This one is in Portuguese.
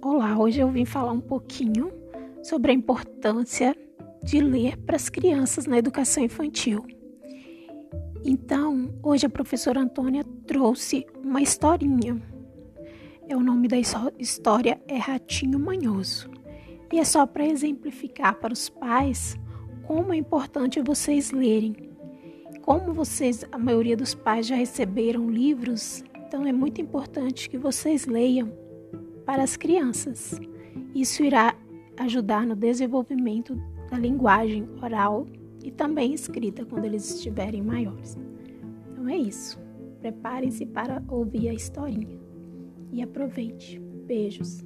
Olá, hoje eu vim falar um pouquinho sobre a importância de ler para as crianças na educação infantil. Então, hoje a professora Antônia trouxe uma historinha. É o nome da história é Ratinho Manhoso. E é só para exemplificar para os pais como é importante vocês lerem. Como vocês, a maioria dos pais já receberam livros, então é muito importante que vocês leiam para as crianças. Isso irá ajudar no desenvolvimento da linguagem oral e também escrita quando eles estiverem maiores. Então é isso. Preparem-se para ouvir a historinha e aproveite. Beijos.